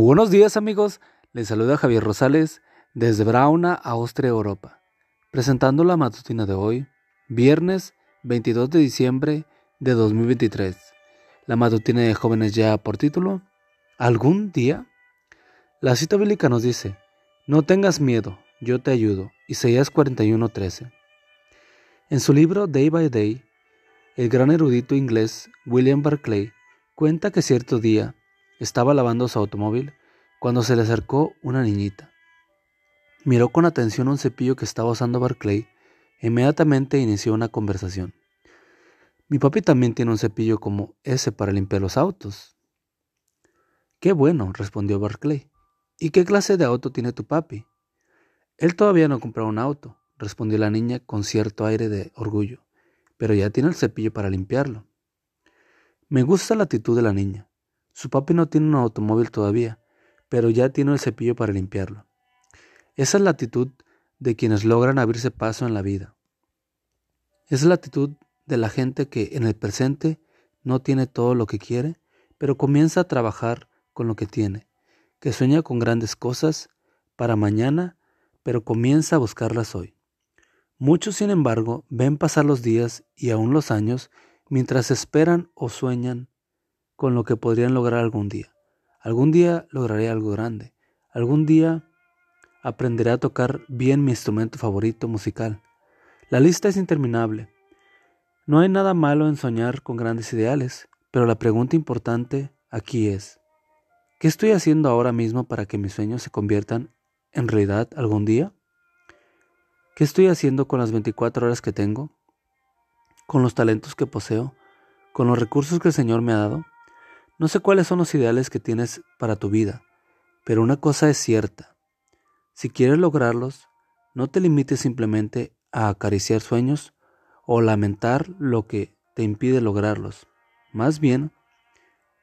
Buenos días amigos, les saluda Javier Rosales desde Brauna, Austria, Europa, presentando la matutina de hoy, viernes 22 de diciembre de 2023. La matutina de jóvenes ya por título, ¿Algún día? La cita bíblica nos dice, no tengas miedo, yo te ayudo. Isaías 41:13. En su libro Day by Day, el gran erudito inglés William Barclay cuenta que cierto día estaba lavando su automóvil cuando se le acercó una niñita. Miró con atención un cepillo que estaba usando Barclay e inmediatamente inició una conversación. Mi papi también tiene un cepillo como ese para limpiar los autos. Qué bueno, respondió Barclay. ¿Y qué clase de auto tiene tu papi? Él todavía no ha comprado un auto, respondió la niña con cierto aire de orgullo, pero ya tiene el cepillo para limpiarlo. Me gusta la actitud de la niña. Su papi no tiene un automóvil todavía, pero ya tiene el cepillo para limpiarlo. Esa es la actitud de quienes logran abrirse paso en la vida. Es la actitud de la gente que en el presente no tiene todo lo que quiere, pero comienza a trabajar con lo que tiene, que sueña con grandes cosas para mañana, pero comienza a buscarlas hoy. Muchos, sin embargo, ven pasar los días y aún los años mientras esperan o sueñan con lo que podrían lograr algún día. Algún día lograré algo grande. Algún día aprenderé a tocar bien mi instrumento favorito musical. La lista es interminable. No hay nada malo en soñar con grandes ideales, pero la pregunta importante aquí es, ¿qué estoy haciendo ahora mismo para que mis sueños se conviertan en realidad algún día? ¿Qué estoy haciendo con las 24 horas que tengo? ¿Con los talentos que poseo? ¿Con los recursos que el Señor me ha dado? No sé cuáles son los ideales que tienes para tu vida, pero una cosa es cierta. Si quieres lograrlos, no te limites simplemente a acariciar sueños o lamentar lo que te impide lograrlos. Más bien,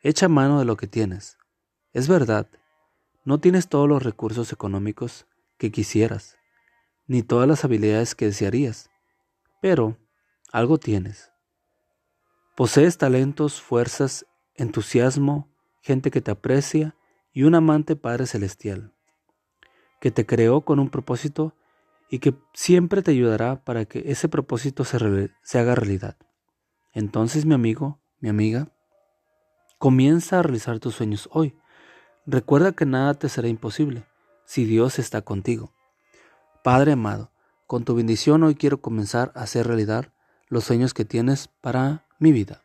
echa mano de lo que tienes. Es verdad, no tienes todos los recursos económicos que quisieras, ni todas las habilidades que desearías, pero algo tienes. Posees talentos, fuerzas entusiasmo, gente que te aprecia y un amante Padre Celestial, que te creó con un propósito y que siempre te ayudará para que ese propósito se, se haga realidad. Entonces, mi amigo, mi amiga, comienza a realizar tus sueños hoy. Recuerda que nada te será imposible si Dios está contigo. Padre amado, con tu bendición hoy quiero comenzar a hacer realidad los sueños que tienes para mi vida.